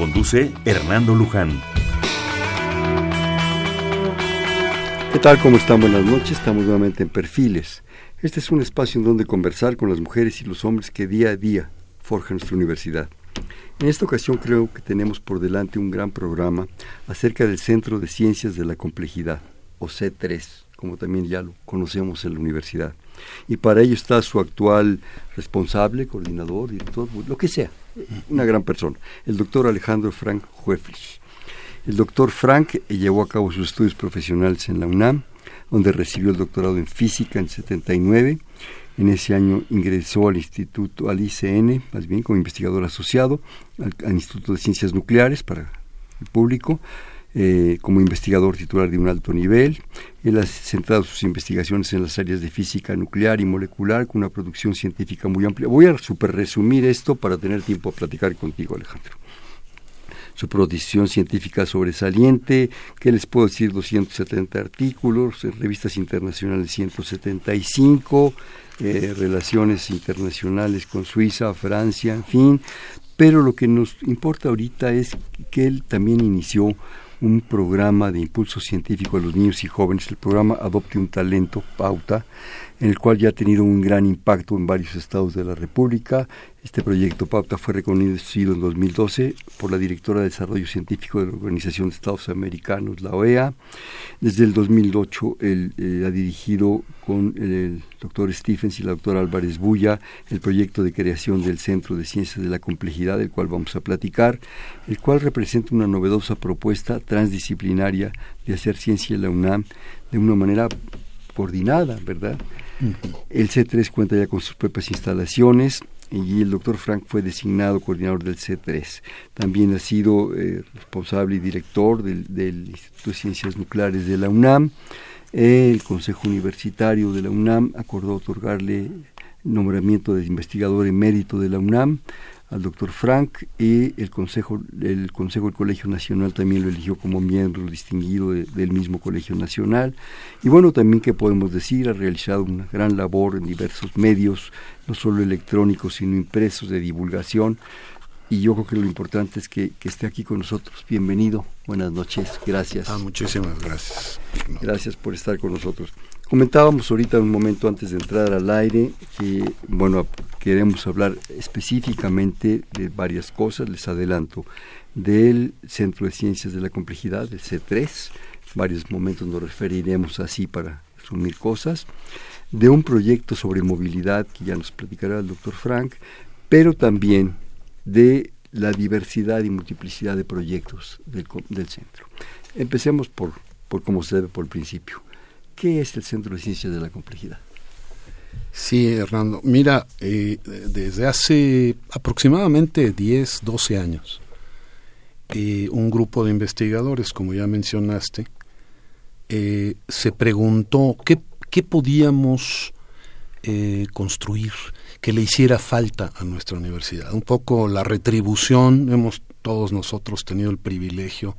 Conduce Hernando Luján. ¿Qué tal? ¿Cómo están? Buenas noches. Estamos nuevamente en Perfiles. Este es un espacio en donde conversar con las mujeres y los hombres que día a día forjan nuestra universidad. En esta ocasión creo que tenemos por delante un gran programa acerca del Centro de Ciencias de la Complejidad, o C3, como también ya lo conocemos en la universidad. Y para ello está su actual responsable, coordinador, director, lo que sea, una gran persona, el doctor Alejandro Frank Hueflich. El doctor Frank llevó a cabo sus estudios profesionales en la UNAM, donde recibió el doctorado en física en 79. En ese año ingresó al instituto, al ICN, más bien como investigador asociado, al, al Instituto de Ciencias Nucleares para el público, eh, como investigador titular de un alto nivel. Él ha centrado sus investigaciones en las áreas de física nuclear y molecular con una producción científica muy amplia. Voy a super resumir esto para tener tiempo a platicar contigo, Alejandro. Su producción científica sobresaliente, que les puedo decir? 270 artículos, en revistas internacionales 175, eh, relaciones internacionales con Suiza, Francia, en fin. Pero lo que nos importa ahorita es que él también inició un programa de impulso científico a los niños y jóvenes, el programa Adopte un Talento, Pauta, en el cual ya ha tenido un gran impacto en varios estados de la República. Este proyecto Pauta fue reconocido en 2012 por la directora de Desarrollo Científico de la Organización de Estados Americanos, la OEA. Desde el 2008 él eh, ha dirigido con el, doctor Stephens y la doctora Álvarez Bulla el proyecto de creación del Centro de Ciencias de la Complejidad, del cual vamos a platicar, el cual representa una novedosa propuesta transdisciplinaria de hacer ciencia en la UNAM de una manera coordinada, ¿verdad? El C3 cuenta ya con sus propias instalaciones y el doctor Frank fue designado coordinador del C3. También ha sido eh, responsable y director del, Instituto de Ciencias Nucleares de la UNAM. El Consejo Universitario de la UNAM acordó otorgarle nombramiento de investigador emérito de la UNAM al doctor Frank y el Consejo, el Consejo del Colegio Nacional también lo eligió como miembro distinguido del mismo Colegio Nacional. Y bueno, también que podemos decir, ha realizado una gran labor en diversos medios, no solo electrónicos, sino impresos de divulgación. Y yo creo que lo importante es que, esté aquí con nosotros. Bienvenido, buenas noches, gracias. Ah, muchísimas gracias. Gracias por estar con nosotros. Comentábamos ahorita un momento antes de entrar al aire que, bueno, queremos hablar específicamente de varias cosas, les adelanto, del Centro de Ciencias de la Complejidad, del C3, varios momentos nos referiremos así para resumir cosas, de un proyecto sobre movilidad que ya nos platicará el doctor Frank, pero también de la diversidad y multiplicidad de proyectos del, del centro. Empecemos por, por como se debe por el principio. ¿Qué es el Centro de Ciencias de la Complejidad? Sí, Hernando. Mira, eh, desde hace aproximadamente 10, 12 años, eh, un grupo de investigadores, como ya mencionaste, eh, se preguntó qué, qué podíamos construir que le hiciera falta a nuestra universidad. Un poco la retribución, hemos todos nosotros tenido el privilegio,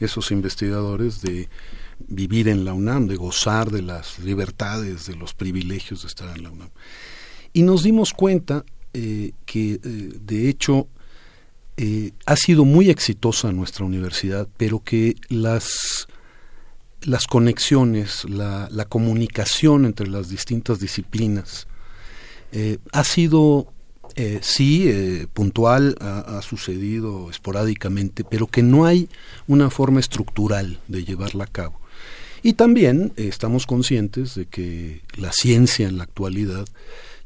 esos investigadores, de vivir en la UNAM, de gozar de las libertades, de los privilegios de estar en la UNAM. Y nos dimos cuenta eh, que, eh, de hecho, eh, ha sido muy exitosa nuestra universidad, pero que las, las conexiones, la, la comunicación entre las distintas disciplinas ha sido sí, puntual, ha, sucedido esporádicamente, pero que no hay una forma estructural de llevarla a cabo. Y también estamos conscientes de que la ciencia en la actualidad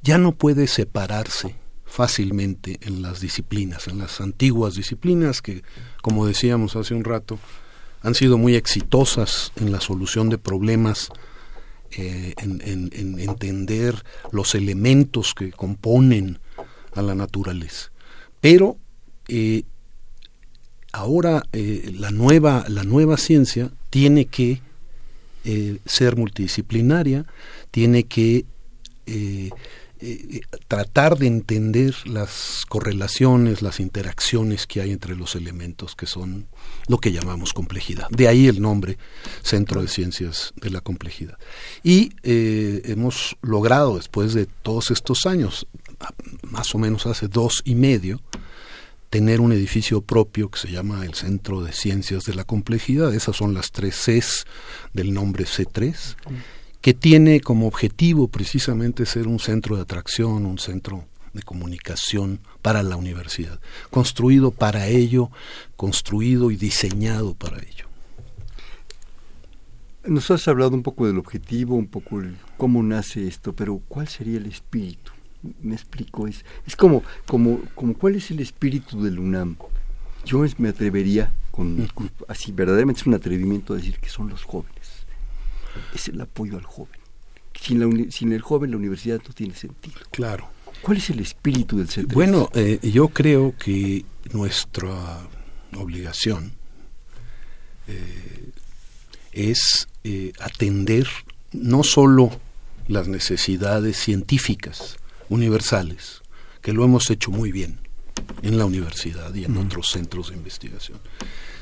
ya no puede separarse fácilmente en las disciplinas, en las antiguas disciplinas que, como decíamos hace un rato, han sido muy exitosas en la solución de problemas, eh, en, entender los elementos que componen a la naturaleza. Pero eh, ahora la, nueva, la nueva ciencia tiene que ser multidisciplinaria, tiene que eh, tratar de entender las correlaciones, las interacciones que hay entre los elementos que son lo que llamamos complejidad. De ahí el nombre Centro de Ciencias de la Complejidad. Y eh, hemos logrado, después de todos estos años, más o menos hace dos y medio, tener un edificio propio que se llama el Centro de Ciencias de la Complejidad. Esas son las tres Cs del nombre C3 que tiene como objetivo precisamente ser un centro de atracción, un centro de comunicación para la universidad, construido para ello, construido y diseñado para ello. Nos has hablado un poco del objetivo, un poco el cómo nace esto, pero ¿cuál sería el espíritu? Me explico, es, es como, como, como cuál es el espíritu del UNAM. Yo me atrevería, con, así verdaderamente es un atrevimiento a decir que son los jóvenes es el apoyo al joven. Sin, sin el joven la universidad no tiene sentido. Claro. ¿Cuál es el espíritu del centro? Bueno, eh, yo creo que nuestra obligación eh, es eh, atender no solo las necesidades científicas universales, que lo hemos hecho muy bien en la universidad y en otros centros de investigación,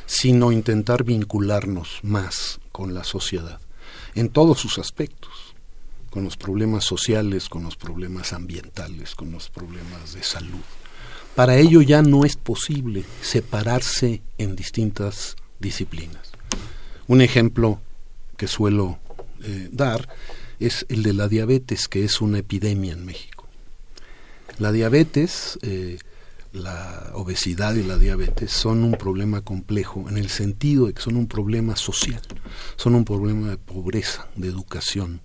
sino intentar vincularnos más con la sociedad en todos sus aspectos, con los problemas sociales, con los problemas ambientales, con los problemas de salud. Para ello ya no es posible separarse en distintas disciplinas. Un ejemplo que suelo eh, dar es el de la diabetes, que es una epidemia en México. La diabetes eh, la obesidad y la diabetes son un problema complejo en el sentido de que son un problema social, son un problema de pobreza, de educación,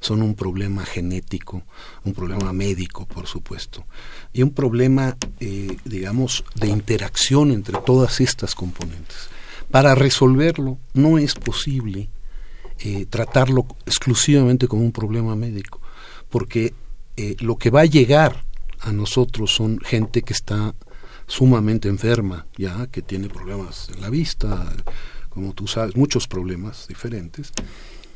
son un problema genético, un problema médico, por supuesto, y un problema, eh, digamos, de interacción entre todas estas componentes. Para resolverlo no es posible eh, tratarlo exclusivamente como un problema médico, porque eh, lo que va a llegar a nosotros son gente que está sumamente enferma, ya que tiene problemas en la vista, como tú sabes, muchos problemas diferentes,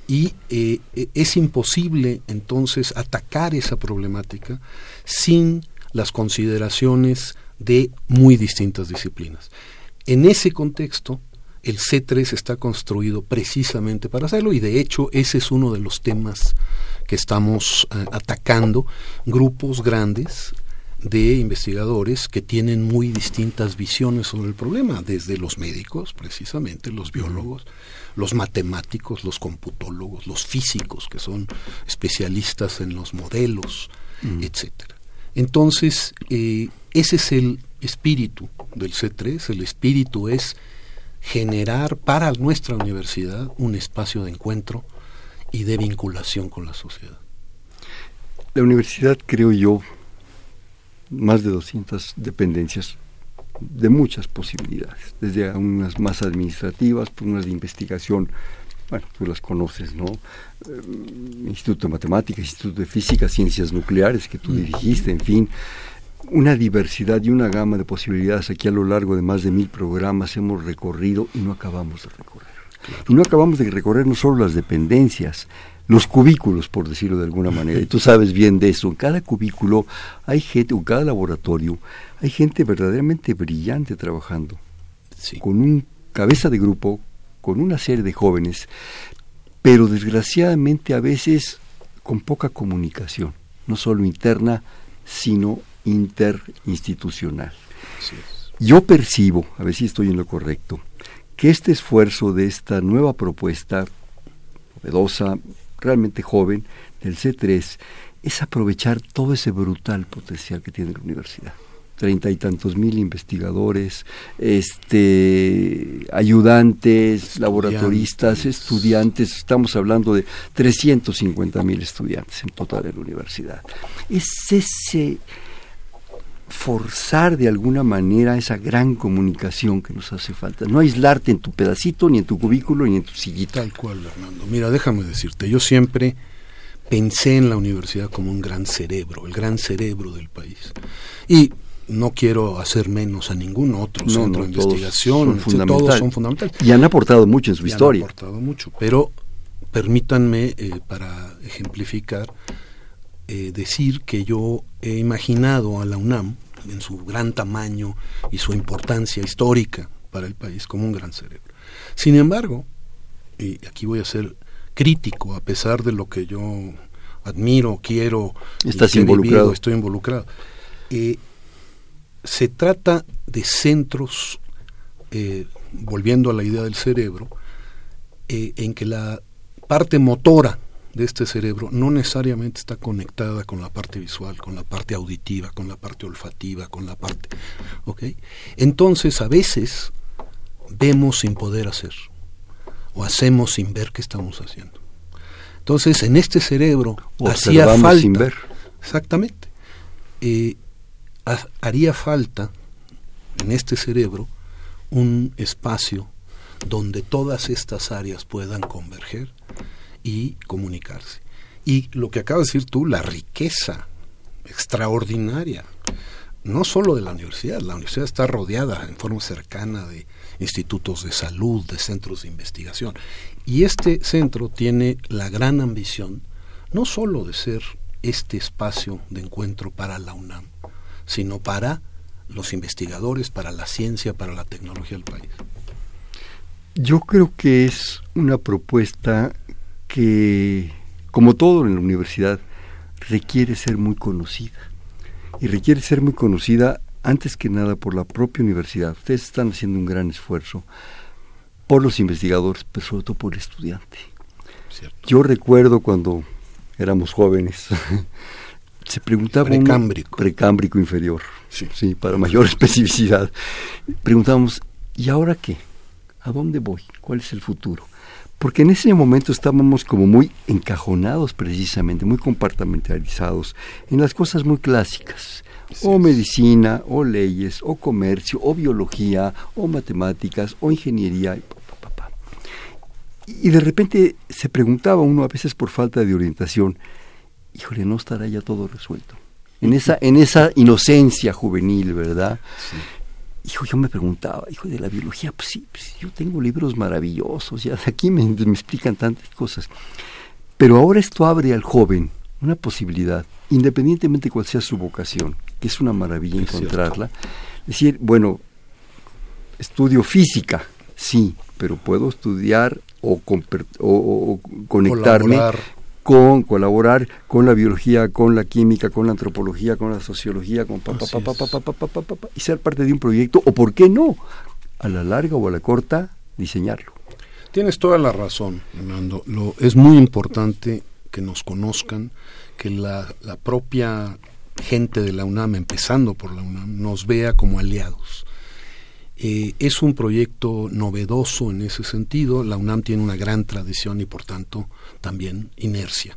y eh, e, es imposible entonces atacar esa problemática sin las consideraciones de muy distintas disciplinas. En ese contexto, el C3 está construido precisamente para hacerlo y de hecho ese es uno de los temas que estamos eh, atacando, grupos grandes de investigadores que tienen muy distintas visiones sobre el problema, desde los médicos, precisamente, los biólogos, los matemáticos, los computólogos, los físicos, que son especialistas en los modelos, etcétera. Entonces, eh, ese es el espíritu del C3, el espíritu es generar para nuestra universidad un espacio de encuentro y de vinculación con la sociedad. La universidad, creo yo, más de 200 dependencias de muchas posibilidades, desde unas más administrativas, pues unas de investigación, bueno, tú las conoces, ¿no? Eh, Instituto de Matemáticas, Instituto de Física, Ciencias Nucleares, que tú dirigiste, en fin, una diversidad y una gama de posibilidades aquí a lo largo de más de mil programas hemos recorrido y no acabamos de recorrer. Y no acabamos de recorrer no solo las dependencias, los cubículos, por decirlo de alguna manera, y tú sabes bien de eso. En cada cubículo hay gente, en cada laboratorio, hay gente verdaderamente brillante trabajando, con un cabeza de grupo, con una serie de jóvenes, pero desgraciadamente a veces con poca comunicación, no solo interna, sino interinstitucional. Yo percibo, a ver si estoy en lo correcto, que este esfuerzo de esta nueva propuesta novedosa, realmente joven del C3 es aprovechar todo ese brutal potencial que tiene la universidad treinta y tantos mil investigadores, este, ayudantes, laboratoristas, estudiantes, estamos hablando de 350 mil estudiantes en total en la universidad. Es ese forzar de alguna manera esa gran comunicación que nos hace falta. No aislarte en tu pedacito, ni en tu cubículo, ni en tu sillita. Tal cual, Hernando. Mira, déjame decirte, yo siempre pensé en la universidad como un gran cerebro, el gran cerebro del país. Y no quiero hacer menos a ningún otro centro de investigación, todos son, fundamentales. Y han aportado mucho en su historia. Han aportado mucho, pero permítanme, eh, para ejemplificar, eh, decir que yo he imaginado a la UNAM, en su gran tamaño y su importancia histórica para el país, como un gran cerebro. Sin embargo, y aquí voy a ser crítico, a pesar de lo que yo admiro, quiero, Estás involucrado. estoy involucrado. Eh, se trata de centros, eh, volviendo a la idea del cerebro, eh, en que la parte motora de este cerebro no necesariamente está conectada con la parte visual, con la parte auditiva, con la parte olfativa, con la parte... ¿ok? Entonces, a veces vemos sin poder hacer, o hacemos sin ver qué estamos haciendo. Entonces, en este cerebro hacía falta. Sin ver. Exactamente. Eh, haría falta en este cerebro un espacio donde todas estas áreas puedan converger y comunicarse. Y lo que acabas de decir tú, la riqueza extraordinaria, no solo de la universidad, la universidad está rodeada en forma cercana de institutos de salud, de centros de investigación. Y este centro tiene la gran ambición no solo de ser este espacio de encuentro para la UNAM, sino para los investigadores, para la ciencia, para la tecnología del país. Yo creo que es una propuesta que, como todo en la universidad, requiere ser muy conocida. Y requiere ser muy conocida antes que nada por la propia universidad. Ustedes están haciendo un gran esfuerzo por los investigadores, pero sobre todo por el estudiante. Yo recuerdo cuando éramos jóvenes, se preguntaba precámbrico, precámbrico inferior, sí. para mayor especificidad. Preguntábamos, ¿y ahora qué? ¿A dónde voy? ¿Cuál es el futuro? Porque en ese momento estábamos como muy encajonados precisamente, muy compartamentalizados en las cosas muy clásicas o medicina, o leyes, o comercio, o biología, o matemáticas, o ingeniería. Y de repente se preguntaba uno a veces por falta de orientación, híjole, no estará ya todo resuelto. En esa, en esa inocencia juvenil, ¿verdad? Hijo, yo me preguntaba, hijo de la biología, pues sí, pues yo tengo libros maravillosos, ya de aquí me, me explican tantas cosas. Pero ahora esto abre al joven una posibilidad, independientemente cuál sea su vocación, que es una maravilla encontrarla, decir, bueno, estudio física, sí, pero puedo estudiar o, o, conectarme con, colaborar con la biología, con la química, con la antropología, con la sociología, con pa, y ser parte de un proyecto, o por qué no, a la larga o a la corta, diseñarlo. Tienes toda la razón, Fernando. Lo, es muy importante que nos conozcan, que la, la propia gente de la UNAM, empezando por la UNAM, nos vea como aliados. Eh, es un proyecto novedoso en ese sentido. La UNAM tiene una gran tradición y por tanto también inercia.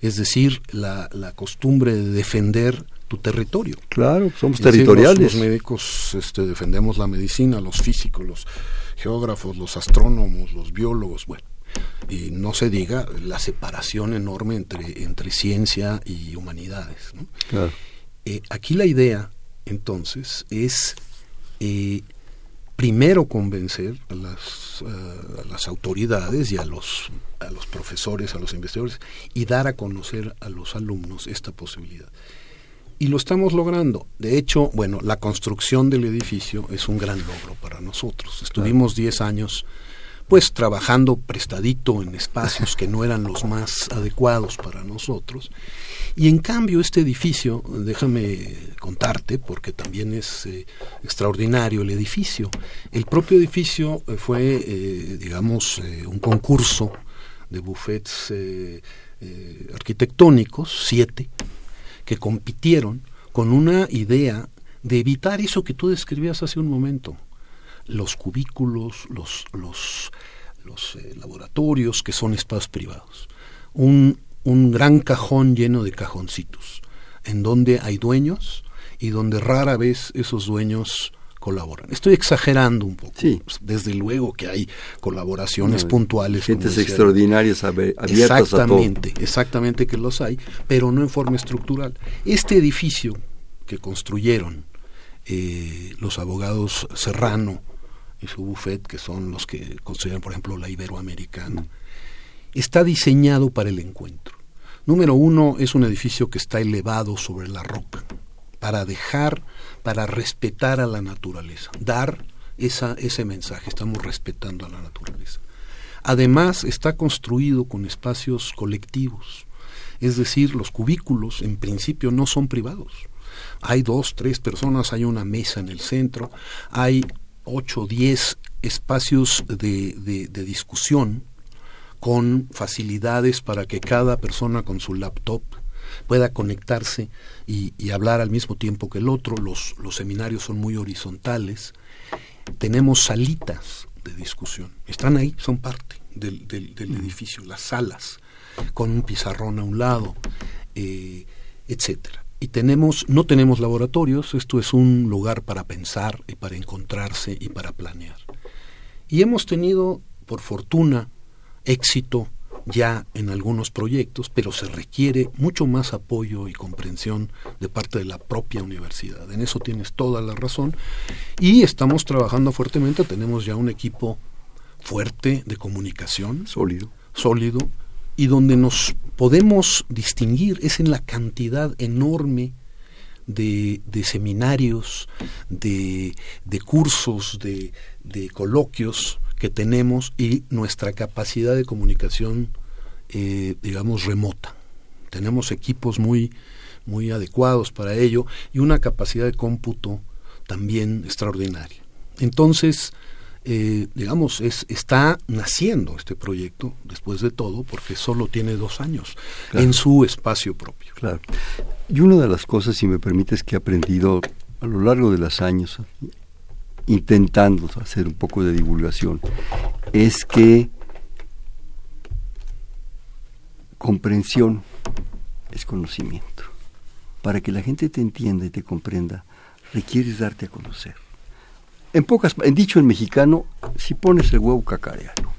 Es decir, la, la costumbre de defender tu territorio. Claro, somos territoriales. los, médicos este, defendemos la medicina, los físicos, los geógrafos, los astrónomos, los biólogos, bueno, y no se diga la separación enorme entre, entre ciencia y humanidades. Eh, aquí la idea, entonces, es eh, primero convencer a las, a las autoridades y a los, a los profesores, a los investigadores, y dar a conocer a los alumnos esta posibilidad. Y lo estamos logrando. De hecho, bueno, la construcción del edificio es un gran logro para nosotros. Estuvimos 10 años pues trabajando prestadito en espacios que no eran los más adecuados para nosotros. Y en cambio este edificio, déjame contarte, porque también es eh, extraordinario el edificio, el propio edificio eh, fue, eh, digamos, un concurso de buffets arquitectónicos, siete, que compitieron con una idea de evitar eso que tú describías hace un momento, los cubículos, los, los, los eh, laboratorios, que son espacios privados. Un, un gran cajón lleno de cajoncitos, en donde hay dueños y donde rara vez esos dueños colaboran. Estoy exagerando un poco. Sí. Desde luego que hay colaboraciones puntuales. Gentes extraordinarias abiertas exactamente, Exactamente que los hay, pero no en forma estructural. Este edificio que construyeron eh, los abogados Serrano y su buffet, que son los que consideran, por ejemplo, la iberoamericana, está diseñado para el encuentro. Número uno, es un edificio que está elevado sobre la roca, para dejar, para respetar a la naturaleza, dar esa, ese mensaje, estamos respetando a la naturaleza. Además, está construido con espacios colectivos, es decir, los cubículos en principio no son privados. Hay dos, tres personas, hay una mesa en el centro, hay ocho, diez espacios de, de, discusión con facilidades para que cada persona con su laptop pueda conectarse y, y, hablar al mismo tiempo que el otro. Los, los seminarios son muy horizontales. Tenemos salitas de discusión. Están ahí, son parte del, del, edificio, las salas, con un pizarrón a un lado, eh, etcétera. Y tenemos, no tenemos laboratorios, esto es un lugar para pensar y para encontrarse y para planear. Y hemos tenido, por fortuna, éxito ya en algunos proyectos, pero se requiere mucho más apoyo y comprensión de parte de la propia universidad. En eso tienes toda la razón. Y estamos trabajando fuertemente, tenemos ya un equipo fuerte de comunicación. Sólido. Sólido. Y donde nos podemos distinguir es en la cantidad enorme de, de seminarios, de, de cursos, de, de, coloquios que tenemos y nuestra capacidad de comunicación, eh, digamos, remota. Tenemos equipos muy, muy adecuados para ello y una capacidad de cómputo también extraordinaria. Entonces, eh, digamos, es, está naciendo este proyecto, después de todo, porque solo tiene dos años en su espacio propio. Claro. Y una de las cosas, si me permites, que he aprendido a lo largo de los años, intentando hacer un poco de divulgación, es que comprensión es conocimiento. Para que la gente te entienda y te comprenda, requieres darte a conocer. En pocas, en dicho en mexicano, si pones el huevo cacareano,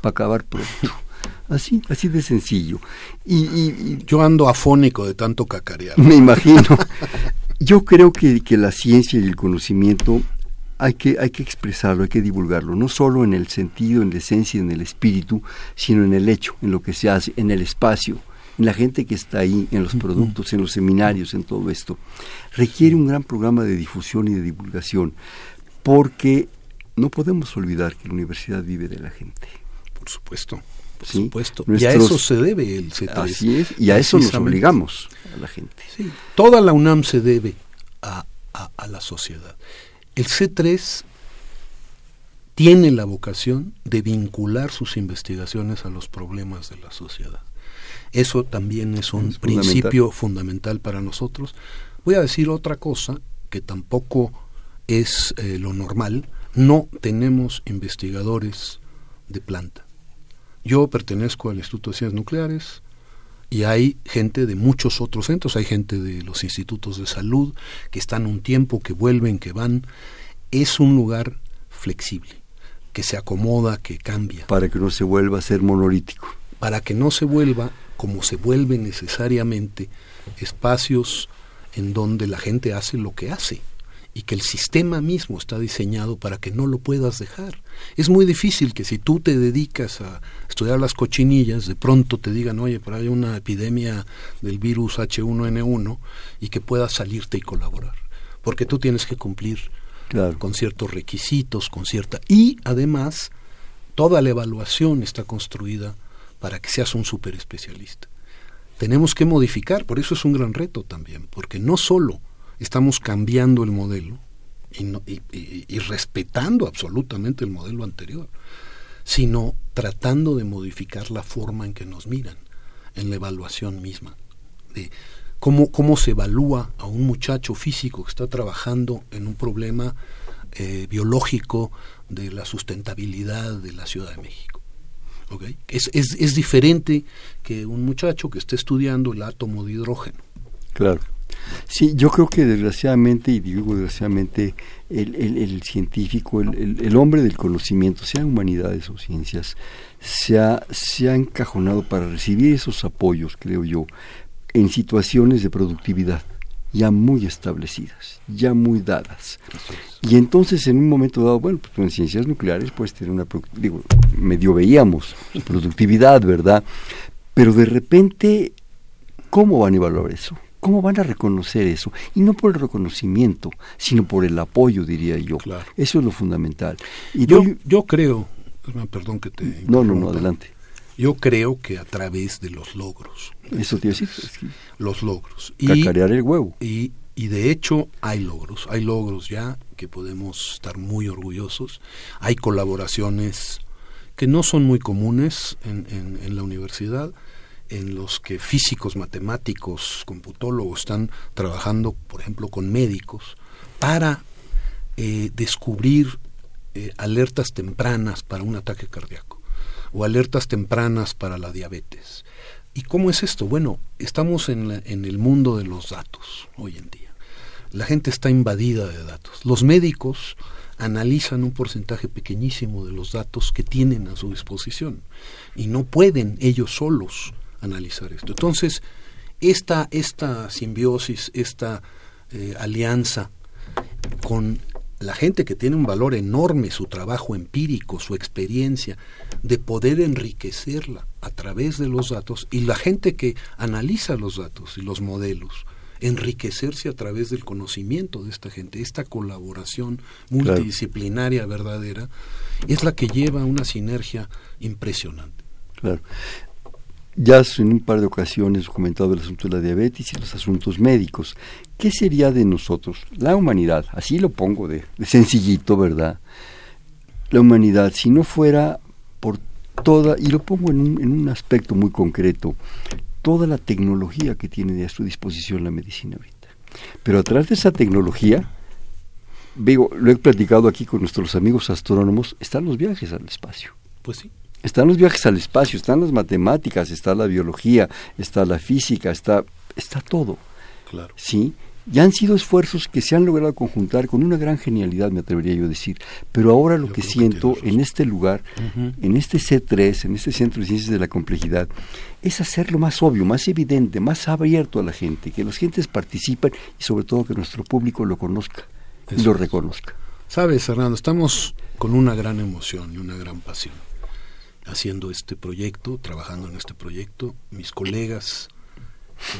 para acabar pronto. Así, así de sencillo. Y, Yo ando afónico de tanto cacarear. Me imagino. Yo creo que, que la ciencia y el conocimiento hay que, hay que expresarlo, hay que divulgarlo, no solo en el sentido, en la esencia, en el espíritu, sino en el hecho, en lo que se hace, en el espacio, en la gente que está ahí, en los productos, en los seminarios, en todo esto. Requiere un gran programa de difusión y de divulgación porque no podemos olvidar que la universidad vive de la gente. Por supuesto. Por supuesto. y a eso se debe el C3. Así es, y a eso nos obligamos a la gente. Sí. Toda la UNAM se debe a, a la sociedad. El C3 tiene la vocación de vincular sus investigaciones a los problemas de la sociedad. Eso también es un principio fundamental para nosotros. Voy a decir otra cosa que tampoco es eh, lo normal, no tenemos investigadores de planta. Yo pertenezco al Instituto de Ciencias Nucleares y hay gente de muchos otros centros, hay gente de los institutos de salud que están un tiempo, que vuelven, que van. Es un lugar flexible, que se acomoda, que cambia. Para que no se vuelva a ser monolítico. Para que no se vuelva, como se vuelve necesariamente, espacios en donde la gente hace lo que hace y que el sistema mismo está diseñado para que no lo puedas dejar. Es muy difícil que si tú te dedicas a estudiar las cochinillas, de pronto te digan, oye, pero hay una epidemia del virus H1N1 y que puedas salirte y colaborar. Porque tú tienes que cumplir con ciertos requisitos, con cierta... Y además, toda la evaluación está construida para que seas un super especialista. Tenemos que modificar, por eso es un gran reto también, porque no solo estamos cambiando el modelo y, respetando absolutamente el modelo anterior, sino tratando de modificar la forma en que nos miran, en la evaluación misma, de cómo, cómo se evalúa a un muchacho físico que está trabajando en un problema eh, biológico de la sustentabilidad de la Ciudad de México. Es, es, es diferente que un muchacho que esté estudiando el átomo de hidrógeno. Claro. Sí, yo creo que desgraciadamente, y digo desgraciadamente, el, el, científico, el, el, hombre del conocimiento, sea humanidades o ciencias, se ha, se ha encajonado para recibir esos apoyos, creo yo, en situaciones de productividad ya muy establecidas, ya muy dadas. Y entonces en un momento dado, bueno, pues en ciencias nucleares puedes tener una, digo, medio veíamos productividad, ¿verdad? Pero de repente, ¿cómo van a evaluar eso? ¿Cómo van a reconocer eso? Y no por el reconocimiento, sino por el apoyo, diría yo. Eso es lo fundamental. Y yo, yo creo, perdón que te... No, no, no, adelante. Yo creo que a través de los logros. Eso te decir. Los logros. Y, cacarear el huevo. Y, y de hecho hay logros. Hay logros ya que podemos estar muy orgullosos. Hay colaboraciones que no son muy comunes en, en, la universidad, en los que físicos, matemáticos, computólogos están trabajando, por ejemplo, con médicos, para eh, descubrir eh, alertas tempranas para un ataque cardíaco o alertas tempranas para la diabetes. ¿Y cómo es esto? Bueno, estamos en, en el mundo de los datos hoy en día. La gente está invadida de datos. Los médicos analizan un porcentaje pequeñísimo de los datos que tienen a su disposición y no pueden ellos solos analizar esto. Entonces, esta, esta simbiosis, esta eh, alianza con la gente que tiene un valor enorme, su trabajo empírico, su experiencia, de poder enriquecerla a través de los datos, y la gente que analiza los datos y los modelos, enriquecerse a través del conocimiento de esta gente, esta colaboración multidisciplinaria verdadera, es la que lleva a una sinergia impresionante. Claro. Ya en un par de ocasiones comentado el asunto de la diabetes y los asuntos médicos. ¿Qué sería de nosotros, la humanidad? Así lo pongo de, sencillito, ¿verdad? La humanidad, si no fuera por toda, y lo pongo en un, en un aspecto muy concreto, toda la tecnología que tiene a su disposición la medicina ahorita. Pero a través de esa tecnología, digo, lo he platicado aquí con nuestros amigos astrónomos, están los viajes al espacio. Pues sí. Están los viajes al espacio, están las matemáticas, está la biología, está la física, está, está todo. Claro. ¿Sí? Ya han sido esfuerzos que se han logrado conjuntar con una gran genialidad, me atrevería yo a decir. Pero ahora lo que siento en este lugar, en este C3, en este Centro de Ciencias de la Complejidad, es hacerlo más obvio, más evidente, más abierto a la gente, que las gentes participen y sobre todo que nuestro público lo conozca y lo reconozca. Sabes, Fernando, estamos con una gran emoción y una gran pasión haciendo este proyecto, trabajando en este proyecto. Mis colegas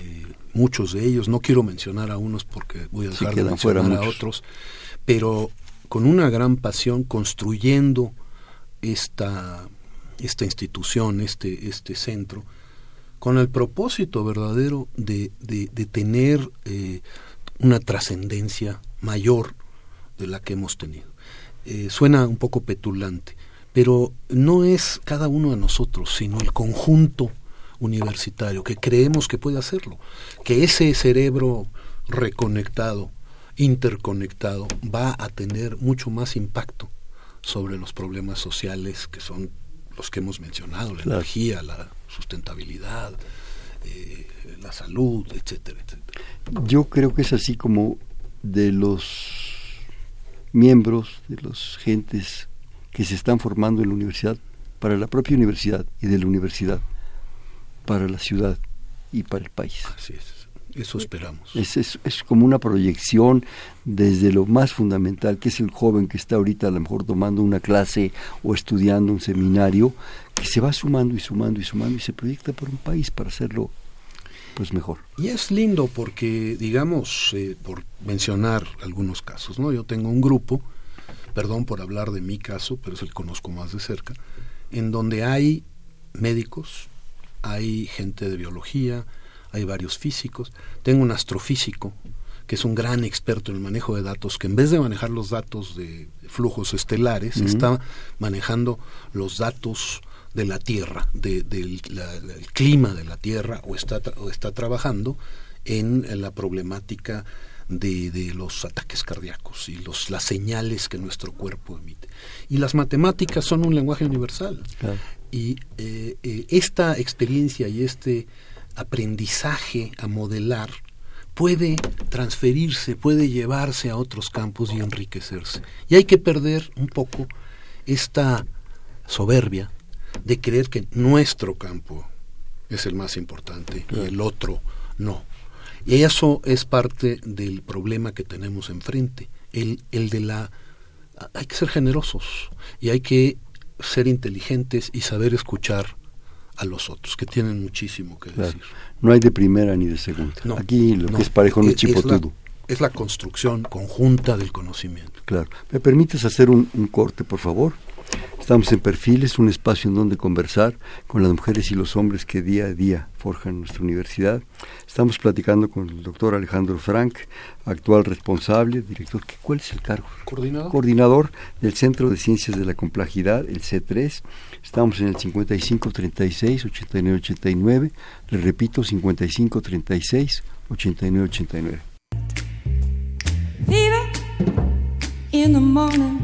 eh, muchos de ellos, no quiero mencionar a unos porque voy a dejar de mencionar a otros, pero con una gran pasión construyendo esta, esta institución, este, este centro, con el propósito verdadero de, de, tener eh, una trascendencia mayor de la que hemos tenido. Eh, suena un poco petulante, pero no es cada uno de nosotros, sino el conjunto universitario, que creemos que puede hacerlo, que ese cerebro reconectado, interconectado, va a tener mucho más impacto sobre los problemas sociales que son los que hemos mencionado, la energía, la sustentabilidad, eh, la salud, etcétera, etcétera. Yo creo que es así como de los miembros, de los gentes que se están formando en la universidad, para la propia universidad y de la universidad, para la ciudad y para el país. Así es. Eso esperamos. Es, es, es, como una proyección desde lo más fundamental, que es el joven que está ahorita a lo mejor tomando una clase o estudiando un seminario, que se va sumando y sumando y sumando y se proyecta por un país para hacerlo pues mejor. Y es lindo porque, digamos, eh, por mencionar algunos casos, ¿no? Yo tengo un grupo, perdón por hablar de mi caso, pero es el que conozco más de cerca, en donde hay médicos, hay gente de biología, hay varios físicos. Tengo un astrofísico que es un gran experto en el manejo de datos, que en vez de manejar los datos de flujos estelares, está manejando los datos de la Tierra, del clima de la Tierra, o está, o está trabajando en, la problemática de, los ataques cardíacos y los, las señales que nuestro cuerpo emite. Y las matemáticas son un lenguaje universal. Y eh, eh, esta experiencia y este aprendizaje a modelar puede transferirse, puede llevarse a otros campos y enriquecerse. Y hay que perder un poco esta soberbia de creer que nuestro campo es el más importante y el otro no. Y eso es parte del problema que tenemos enfrente, el, el de la... Hay que ser generosos y hay que ser inteligentes y saber escuchar a los otros, que tienen muchísimo que decir. No hay de primera ni de segunda. Aquí lo que es parejo no es chipotudo. Es la construcción conjunta del conocimiento. Claro. ¿Me permites hacer un corte, por favor? Estamos en Perfiles, un espacio en donde conversar con las mujeres y los hombres que día a día forjan nuestra universidad. Estamos platicando con el doctor Alejandro Frank, actual responsable, director, ¿cuál es el cargo? Coordinador. Coordinador del Centro de Ciencias de la Complejidad, el C3. Estamos en el 5536-8989. Le repito, 5536-8989. Fever in the morning.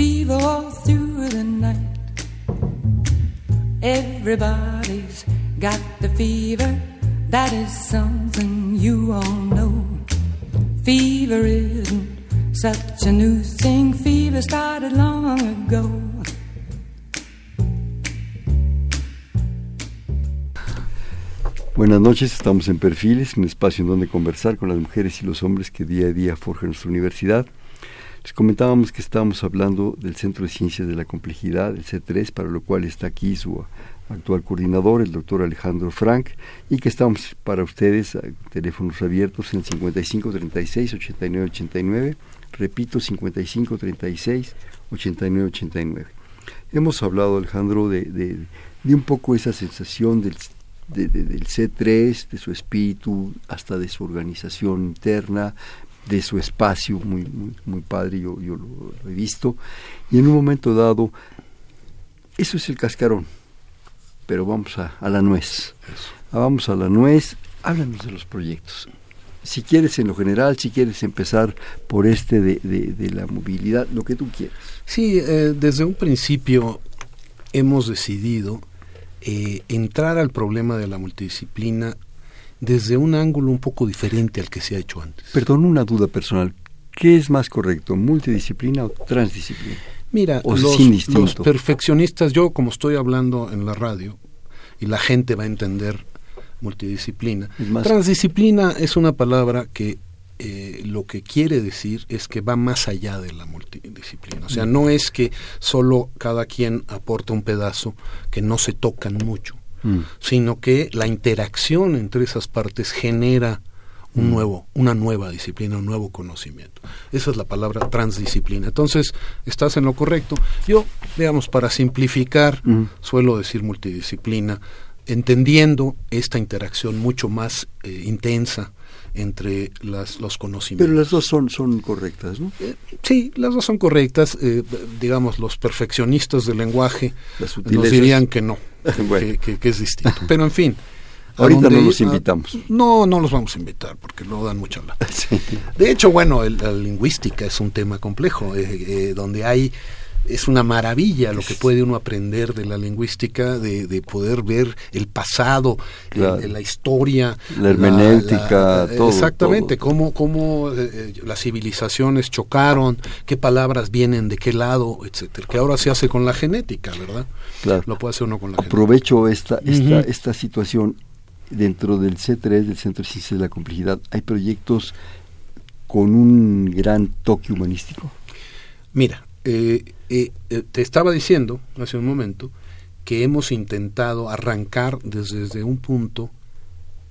fever all through the night. Everybody's got the fever, that is something you all know. Fever isn't such a new thing, fever started long ago. Buenas noches, estamos en Perfiles, un espacio en donde conversar con las mujeres y los hombres que día a día forjan nuestra universidad. Les comentábamos que estábamos hablando del Centro de Ciencias de la Complejidad, el C3, para lo cual está aquí su actual coordinador, el doctor Alejandro Frank, y que estamos para ustedes, teléfonos abiertos en el 5536-8989, repito, 5536-8989. Hemos hablado, Alejandro, de, de, un poco esa sensación del, del C3, de su espíritu, hasta de su organización interna, de su espacio, muy, muy, muy padre, yo, yo lo he visto, y en un momento dado, eso es el cascarón, pero vamos a, a la nuez, vamos a la nuez, háblanos de los proyectos. Si quieres en lo general, si quieres empezar por este de, de, la movilidad, lo que tú quieras. Sí, eh, desde un principio hemos decidido eh, entrar al problema de la multidisciplina desde un ángulo un poco diferente al que se ha hecho antes. Perdón, una duda personal. ¿Qué es más correcto, multidisciplina o transdisciplina? Mira, los, perfeccionistas, yo como estoy hablando en la radio, y la gente va a entender multidisciplina. Transdisciplina es una palabra que eh, lo que quiere decir es que va más allá de la multidisciplina. O sea, no es que solo cada quien aporta un pedazo que no se tocan mucho. Mm. sino que la interacción entre esas partes genera un mm. nuevo, una nueva disciplina, un nuevo conocimiento. Esa es la palabra transdisciplina. Entonces, estás en lo correcto. Yo, digamos, para simplificar, mm. suelo decir multidisciplina, entendiendo esta interacción mucho más eh, intensa entre las, los conocimientos. Pero las dos son, son correctas, ¿no? Eh, sí, las dos son correctas. Eh, digamos, los perfeccionistas del lenguaje nos dirían que no, que, es distinto. Pero en fin. Ahorita no los invitamos. no, no los vamos a invitar porque no dan mucha lata. De hecho, bueno, la lingüística es un tema complejo, eh, donde hay es una maravilla lo que puede uno aprender de la lingüística, de, poder ver el pasado, la historia, la hermenéutica, todo. Exactamente, cómo, cómo eh, eh, las civilizaciones chocaron, qué palabras vienen de qué lado, etcétera. Que ahora se hace con la genética, ¿verdad? Claro. Lo puede hacer uno con la genética. Aprovecho esta, esta, esta situación dentro del C3, del Centro de Ciencias de la Complejidad. Hay proyectos con un gran toque humanístico. Mira, eh, eh, eh, te estaba diciendo hace un momento que hemos intentado arrancar desde, un punto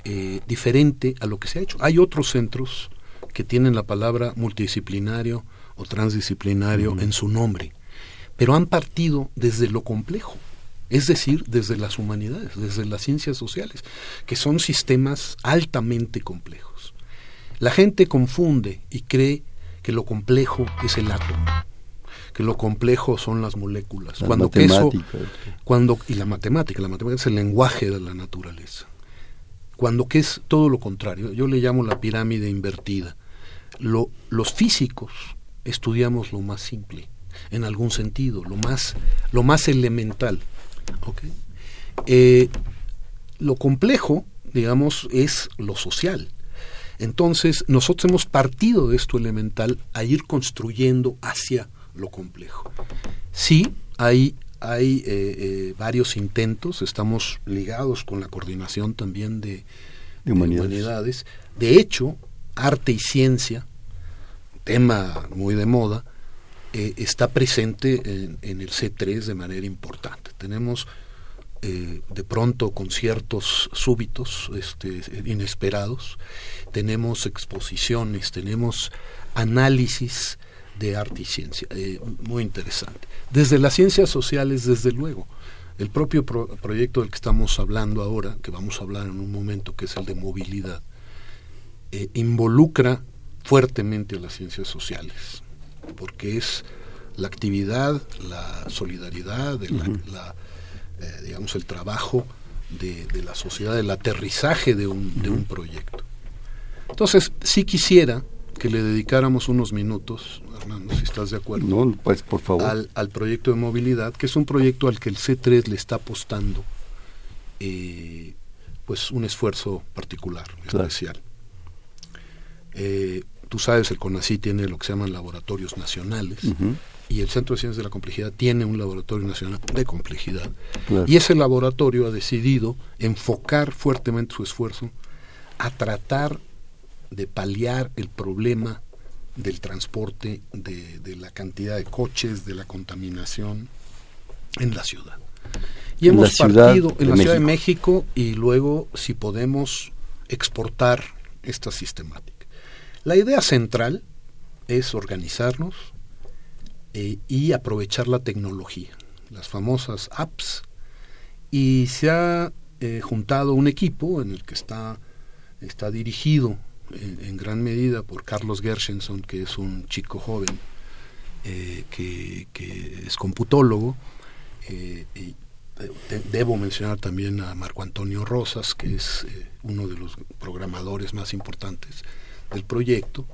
eh, diferente a lo que se ha hecho. Hay otros centros que tienen la palabra multidisciplinario o transdisciplinario en su nombre, pero han partido desde lo complejo, es decir, desde las humanidades, desde las ciencias sociales, que son sistemas altamente complejos. La gente confunde y cree que lo complejo es el átomo que lo complejo son las moléculas. cuando eso, cuando y la matemática, la matemática es el lenguaje de la naturaleza. cuando que es todo lo contrario. Yo le llamo la pirámide invertida. Lo, los físicos estudiamos lo más simple, en algún sentido, lo más, lo más elemental. Eh, lo complejo, digamos, es lo social. Entonces, nosotros hemos partido de esto elemental a ir construyendo hacia lo complejo. Sí, hay, hay eh, eh, varios intentos, estamos ligados con la coordinación también de, humanidades. De hecho, arte y ciencia, tema muy de moda, eh, está presente en, en, el C3 de manera importante. Tenemos eh, de pronto conciertos súbitos, este, inesperados, tenemos exposiciones, tenemos análisis de arte y ciencia, eh, muy interesante. Desde las ciencias sociales, desde luego. El propio proyecto del que estamos hablando ahora, que vamos a hablar en un momento, que es el de movilidad, eh, involucra fuertemente a las ciencias sociales, porque es la actividad, la solidaridad, la eh, digamos, el trabajo de, la sociedad, el aterrizaje de un, de un proyecto. Entonces, sí quisiera que le dedicáramos unos minutos, Si estás de acuerdo. No, pues por favor. Al, proyecto de movilidad, que es un proyecto al que el C3 le está apostando eh, pues un esfuerzo particular, especial. Eh, tú sabes, el CONACI tiene lo que se llaman laboratorios nacionales y el Centro de Ciencias de la Complejidad tiene un laboratorio nacional de complejidad. Y ese laboratorio ha decidido enfocar fuertemente su esfuerzo a tratar de paliar el problema del transporte, de, la cantidad de coches, de la contaminación en la ciudad. Y hemos partido en la Ciudad de México y luego si podemos exportar esta sistemática. La idea central es organizarnos, eh, y aprovechar la tecnología, las famosas apps. Y se ha eh, juntado un equipo en el que está, está dirigido en, gran medida por Carlos Gershenson, que es un chico joven eh, que, es computólogo. y debo mencionar también a Marco Antonio Rosas, que es uno de los programadores más importantes del proyecto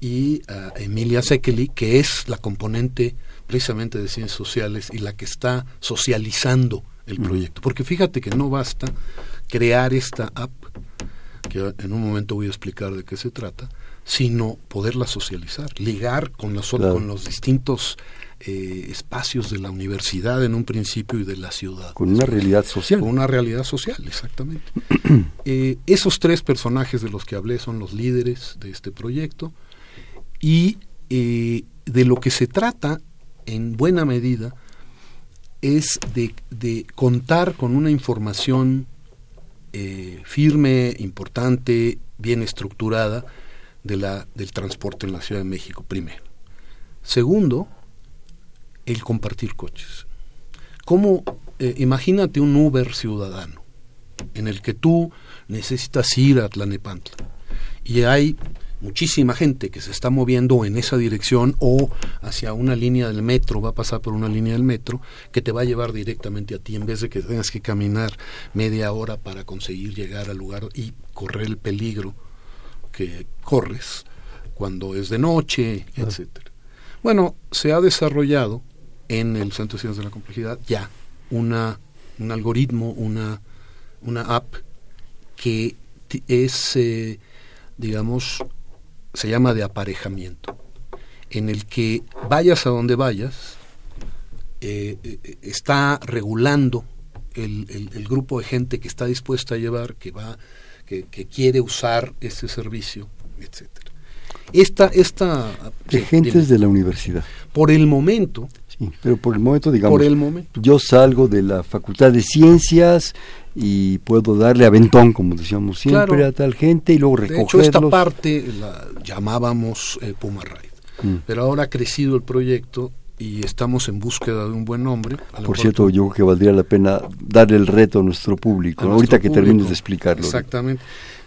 y a Emilia Sekeli, que es la componente precisamente de ciencias sociales y la que está socializando el proyecto. Porque fíjate que no basta crear esta app, que en un momento voy a explicar de qué se trata, sino poderla socializar, ligar con los, con los distintos eh, espacios de la universidad en un principio y de la ciudad. Con una realidad social. Con una realidad social, exactamente. Eh, esos tres personajes de los que hablé son los líderes de este proyecto y eh, de lo que se trata en buena medida es de, contar con una información eh, firme, importante, bien estructurada de la, del transporte en la Ciudad de México, primero. Segundo, el compartir coches. ¿Cómo, eh, imagínate un Uber ciudadano en el que tú necesitas ir a Tlanepantla y hay muchísima gente que se está moviendo en esa dirección o hacia una línea del metro, va a pasar por una línea del metro que te va a llevar directamente a ti en vez de que tengas que caminar media hora para conseguir llegar al lugar y correr el peligro que corres cuando es de noche, etcétera. Bueno, se ha desarrollado en el Centro de Ciencias de la Complejidad ya una, un algoritmo, una, una app que es, eh, digamos, se llama de aparejamiento, en el que vayas a donde vayas, eh, eh, está regulando el, el, grupo de gente que está dispuesta a llevar, que va, que, quiere usar ese servicio, etcétera. Esta, esta de gentes de la universidad. Por el momento. Sí, pero por el momento, digamos. Por el momento. Yo salgo de la Facultad de Ciencias y puedo darle aventón, como decíamos siempre, a tal gente y luego recogerlos. De hecho, esta parte la llamábamos eh, Puma Ride. Mm. Pero ahora ha crecido el proyecto y estamos en búsqueda de un buen nombre. Por cierto, yo creo que valdría la pena darle el reto a nuestro público, ahorita que termines de explicarlo. Exactamente.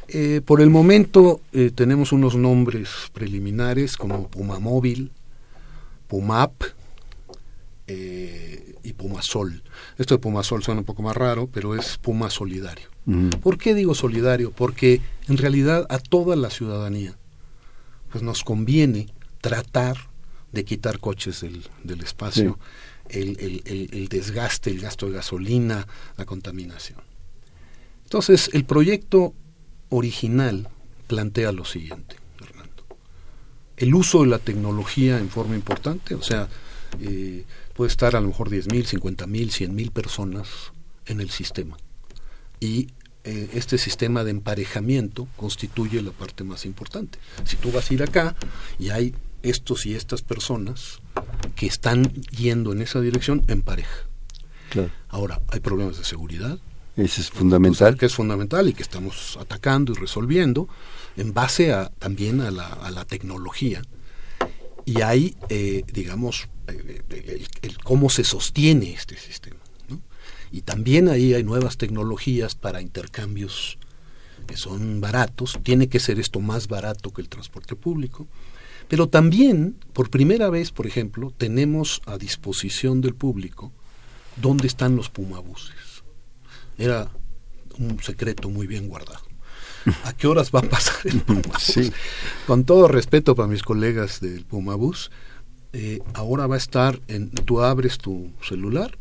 Eh, por el momento eh, tenemos unos nombres preliminares como Puma Móvil, Pumap eh, y Pumasol. Esto de Pumasol suena un poco más raro, pero es Puma Solidario. ¿Por qué digo solidario? Porque en realidad a toda la ciudadanía pues nos conviene tratar de quitar coches del, espacio, el, el, desgaste, el gasto de gasolina, la contaminación. Entonces, el proyecto original plantea lo siguiente, Fernando. El uso de la tecnología en forma importante, o sea, eh, puede estar a lo mejor 10.000, 50.000, 100.000 personas en el sistema. Y eh, este sistema de emparejamiento constituye la parte más importante. Si tú vas a ir acá y hay estos y estas personas que están yendo en esa dirección en pareja. Ahora, hay problemas de seguridad. Ese es fundamental. que es fundamental y que estamos atacando y resolviendo en base a, también a la, a la tecnología. Y hay, eh, digamos, el, cómo se sostiene este sistema. Y también ahí hay nuevas tecnologías para intercambios que son baratos. Tiene que ser esto más barato que el transporte público. Pero también, por primera vez, por ejemplo, tenemos a disposición del público dónde están los pumabuses. Era un secreto muy bien guardado. ¿A qué horas va a pasar el Pumabús? Con todo respeto para mis colegas del Pumabús, eh, ahora va a estar, en, tú abres tu celular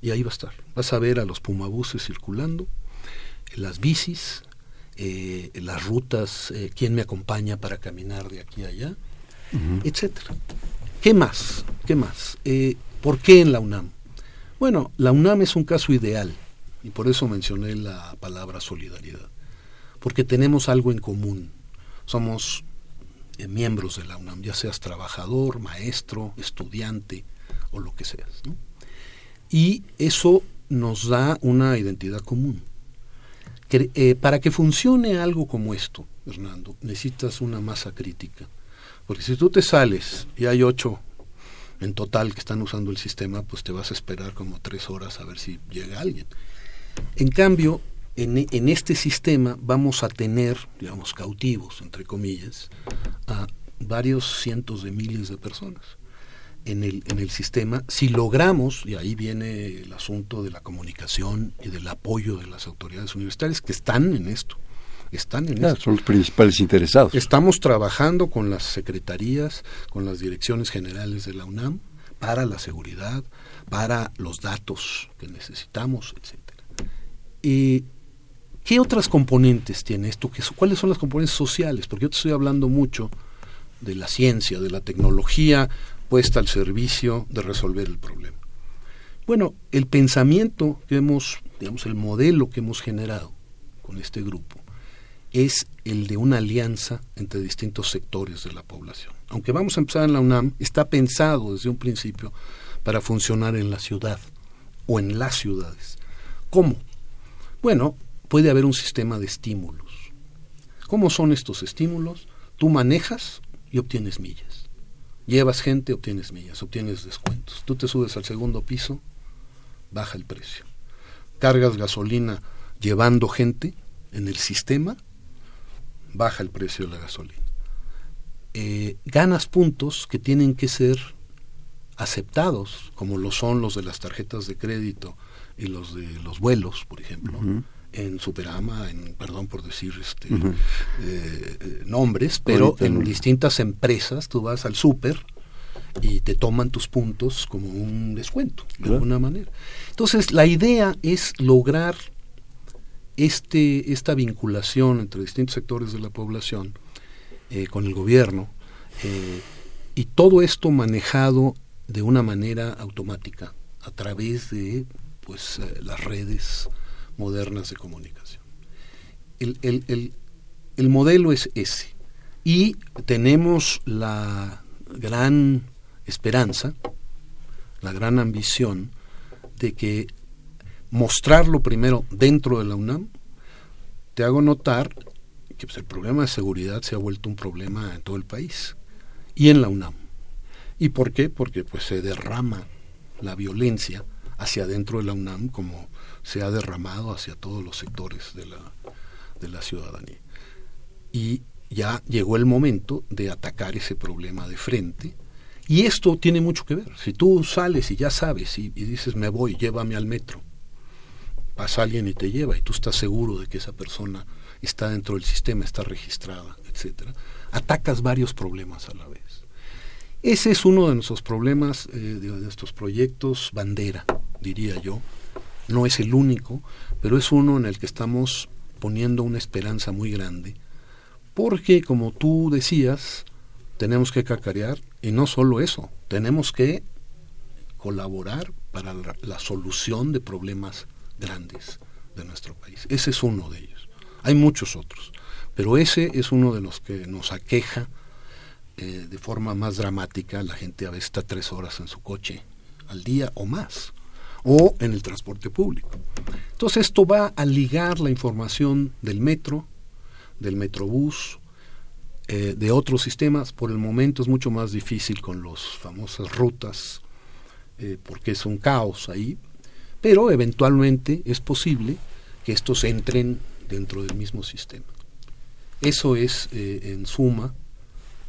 y ahí va a estar. Vas a ver a los pumabuses circulando, las bicis, eh, las rutas, eh, quién me acompaña para caminar de aquí a allá, etcétera. ¿Qué más? ¿Qué más? ¿Por qué en la UNAM? Bueno, la UNAM es un caso ideal y por eso mencioné la palabra solidaridad, porque tenemos algo en común. Somos eh, miembros de la UNAM, ya seas trabajador, maestro, estudiante o lo que seas. Y eso nos da una identidad común. Eh, para que funcione algo como esto, Hernando, necesitas una masa crítica. Porque si tú te sales y hay ocho en total que están usando el sistema, pues te vas a esperar como tres horas a ver si llega alguien. En cambio, en, este sistema vamos a tener, digamos, cautivos, entre comillas, a varios cientos de miles de personas en el, en el sistema, si logramos, y ahí viene el asunto de la comunicación y del apoyo de las autoridades universitarias que están en esto, están en esto. Son los principales interesados. Estamos trabajando con las secretarías, con las direcciones generales de la UNAM para la seguridad, para los datos que necesitamos, etcétera. Y ¿Qué otras componentes tiene esto? ¿Cuáles son las componentes sociales? Porque yo te estoy hablando mucho de la ciencia, de la tecnología puesta al servicio de resolver el problema. Bueno, el pensamiento que hemos, digamos, el modelo que hemos generado con este grupo es el de una alianza entre distintos sectores de la población. Aunque vamos a empezar en la UNAM, está pensado desde un principio para funcionar en la ciudad o en las ciudades. ¿Cómo? Bueno, puede haber un sistema de estímulos. ¿Cómo son estos estímulos? Tú manejas y obtienes millas. Llevas gente, obtienes millas, obtienes descuentos. Tú te subes al segundo piso, baja el precio. Cargas gasolina llevando gente en el sistema, baja el precio de la gasolina. Eh, ganas puntos que tienen que ser aceptados, como lo son los de las tarjetas de crédito y los de los vuelos, por ejemplo en Superama, en, perdón por decir este, eh, eh, nombres, pero en distintas empresas tú vas al super y te toman tus puntos como un descuento, de alguna manera. Entonces, la idea es lograr este, esta vinculación entre distintos sectores de la población eh, con el gobierno y todo esto manejado de una manera automática a través de pues las redes modernas de comunicación. El, el, el, modelo es ese. Y tenemos la gran esperanza, la gran ambición de que mostrarlo primero dentro de la UNAM, te hago notar que pues, el problema de seguridad se ha vuelto un problema en todo el país y en la UNAM. ¿Y por qué? Porque pues se derrama la violencia hacia adentro de la UNAM como se ha derramado hacia todos los sectores de la, de la ciudadanía. Y ya llegó el momento de atacar ese problema de frente Y esto tiene mucho que ver. Si tú sales y ya sabes y, dices me voy, llévame al metro, pasa alguien y te lleva y tú estás seguro de que esa persona está dentro del sistema, está registrada, etcétera, atacas varios problemas a la vez. Ese es uno de nuestros problemas, eh, de, estos proyectos bandera, diría yo. No es el único, pero es uno en el que estamos poniendo una esperanza muy grande, porque como tú decías, tenemos que cacarear y no solo eso, tenemos que colaborar para la, solución de problemas grandes de nuestro país. Ese es uno de ellos. Hay muchos otros, pero ese es uno de los que nos aqueja eh, de forma más dramática. La gente a veces está tres horas en su coche al día o más, o en el transporte público. Entonces esto va a ligar la información del metro, del metrobús, eh, de otros sistemas. Por el momento es mucho más difícil con las famosas rutas, eh, porque es un caos ahí, pero eventualmente es posible que estos entren dentro del mismo sistema. Eso es, eh, en suma,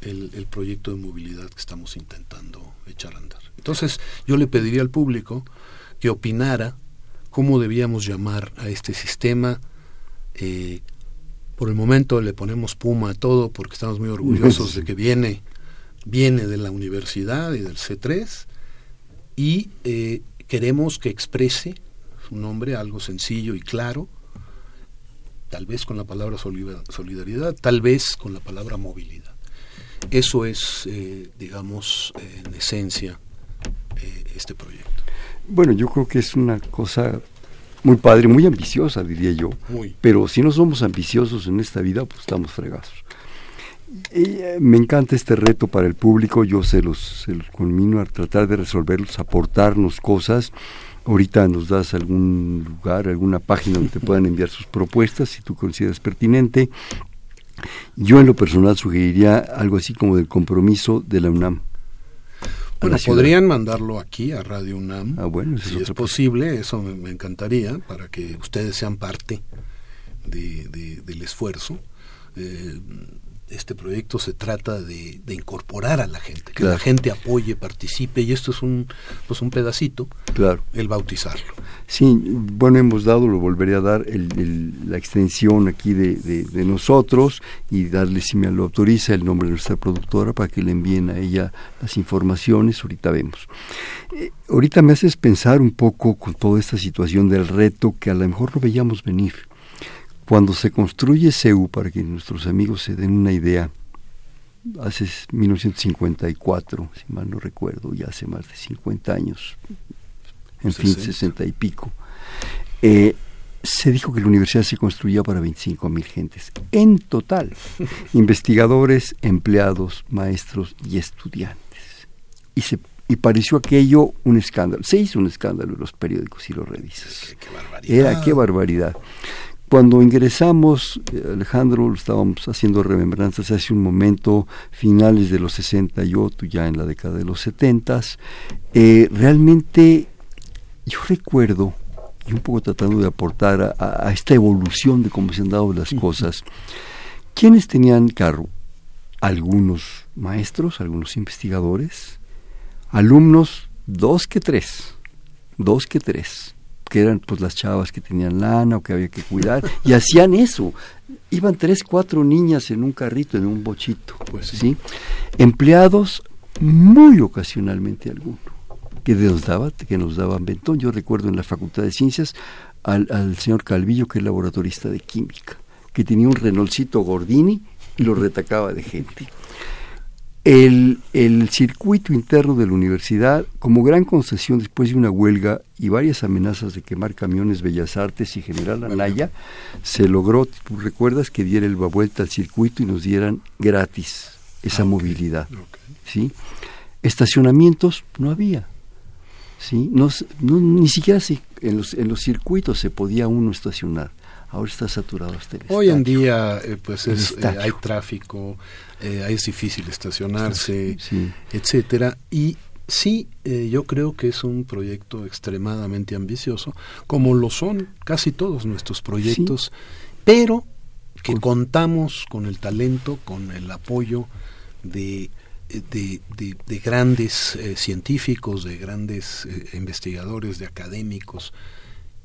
el, el, proyecto de movilidad que estamos intentando echar a andar. Entonces, yo le pediría al público que opinara cómo debíamos llamar a este sistema eh, por el momento le ponemos Puma a todo porque estamos muy orgullosos de que viene, viene de la universidad y del C3 y eh, queremos que exprese su nombre algo sencillo y claro, tal vez con la palabra solidaridad, tal vez con la palabra movilidad. Eso es, eh, digamos, en esencia, este proyecto. Bueno, yo creo que es una cosa muy padre, muy ambiciosa, diría yo. Pero si no somos ambiciosos en esta vida, pues estamos fregados. Eh, me encanta este reto para el público, yo se los, se los conmino a tratar de resolverlos, aportarnos cosas. Ahorita nos das algún lugar, alguna página donde te puedan enviar sus propuestas, si tú consideras pertinente. Yo en lo personal sugeriría algo así como del compromiso de la UNAM bueno, podrían mandarlo aquí a Radio UNAM. Ah, bueno, si es posible, eso me, encantaría para que ustedes sean parte de, del esfuerzo. Eh, este proyecto se trata de, incorporar a la gente, que la gente apoye, participe, y esto es un, pues un pedacito, claro. el bautizarlo. Sí, bueno, hemos dado, lo volveré a dar, el, la extensión aquí de, de, nosotros y darle, si me lo autoriza, el nombre de nuestra productora para que le envíen a ella las informaciones, ahorita vemos. Eh, ahorita me haces pensar un poco con toda esta situación del reto que a lo mejor no veíamos venir cuando se construye CEU, para que nuestros amigos se den una idea, hace 1954, si mal no recuerdo, ya hace más de 50 años, en fin, 60 y pico, eh, se dijo que la universidad se construía para 25 mil gentes, en total, investigadores, empleados, maestros y estudiantes. Y, se, y pareció aquello un escándalo. Se hizo un escándalo en los periódicos y los revistas. Era qué barbaridad. Cuando ingresamos, eh, Alejandro, estábamos haciendo remembranzas hace un momento, finales de los 60 y otro, ya en la década de los 70, eh, realmente yo recuerdo, y un poco tratando de aportar a, esta evolución de cómo se han dado las cosas, ¿quiénes tenían carro? Algunos maestros, algunos investigadores, alumnos, dos que tres, dos que tres que eran pues las chavas que tenían lana o que había que cuidar, y hacían eso. Iban tres, cuatro niñas en un carrito, en un bochito, pues sí. Empleados, muy ocasionalmente alguno, que nos daba, que nos daban ventón. Yo recuerdo en la Facultad de Ciencias al, al señor Calvillo, que es laboratorista de química, que tenía un Renolcito Gordini y lo retacaba de gente. El, el, circuito interno de la universidad, como gran concesión después de una huelga y varias amenazas de quemar camiones Bellas Artes y General Anaya, se logró, tú recuerdas, que diera el vuelta al circuito y nos dieran gratis esa movilidad. ¿sí? Estacionamientos no había. ¿sí? No, ni siquiera en, los, en los circuitos se podía uno estacionar ahora está saturado hasta el Hoy en día, eh, pues eh, hay tráfico, eh, es difícil estacionarse, etcétera. Y sí, yo creo que es un proyecto extremadamente ambicioso, como lo son casi todos nuestros proyectos, pero que contamos con el talento, con el apoyo de de, de, grandes eh, científicos, de grandes eh, investigadores, de académicos,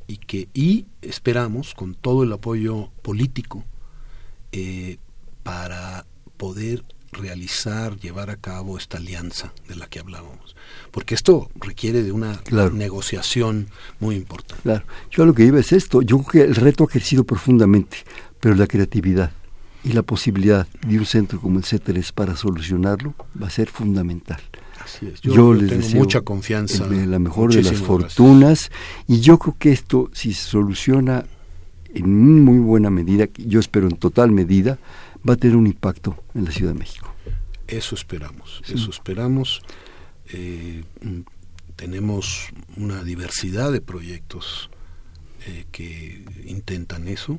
y que y esperamos con todo el apoyo político eh, para poder realizar, llevar a cabo esta alianza de la que hablábamos. Porque esto requiere de una negociación muy importante. Claro, yo lo que iba es esto, yo creo que el reto ha crecido profundamente, pero la creatividad y la posibilidad de un centro como el CETERES para solucionarlo va a ser fundamental. Así es. Yo, les tengo mucha confianza. la mejor de las fortunas y yo creo que esto, si se soluciona en muy buena medida, yo espero en total medida, va a tener un impacto en la Ciudad de México. Eso esperamos, eso esperamos. Eh, tenemos una diversidad de proyectos eh, que intentan eso.